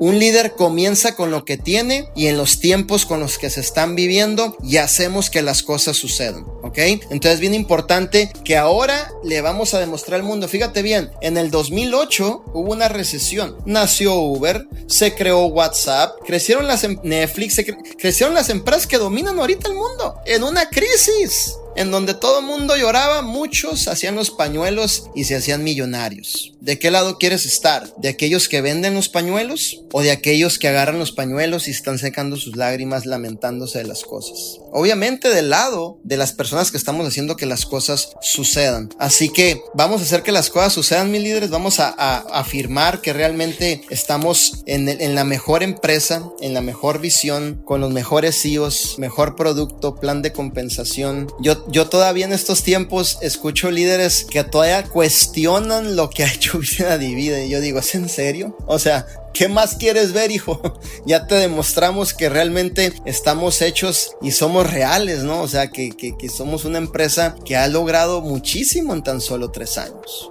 Un líder comienza con lo que tiene y en los tiempos con los que se están viviendo y hacemos que las cosas sucedan, ¿ok? Entonces bien importante que ahora le vamos a demostrar al mundo, fíjate bien, en el 2008 hubo una recesión, nació Uber, se creó WhatsApp, crecieron las em, Netflix, crecieron las empresas que dominan ahorita el mundo en una crisis en donde todo mundo lloraba, muchos hacían los pañuelos y se hacían millonarios. ¿De qué lado quieres estar? ¿De aquellos que venden los pañuelos o de aquellos que agarran los pañuelos y están secando sus lágrimas lamentándose de las cosas? Obviamente del lado de las personas que estamos haciendo que las cosas sucedan. Así que vamos a hacer que las cosas sucedan, mis líderes. Vamos a, afirmar que realmente estamos en, la mejor empresa, en la mejor visión, con los mejores CEOs, mejor producto, plan de compensación. Yo todavía en estos tiempos escucho líderes que todavía cuestionan lo que ha hecho Vida Divide. Y yo digo, ¿es en serio? O sea, ¿Qué más quieres ver, hijo? Ya te demostramos que realmente estamos hechos y somos reales, ¿no? O sea, que, que, que somos una empresa que ha logrado muchísimo en tan solo tres años.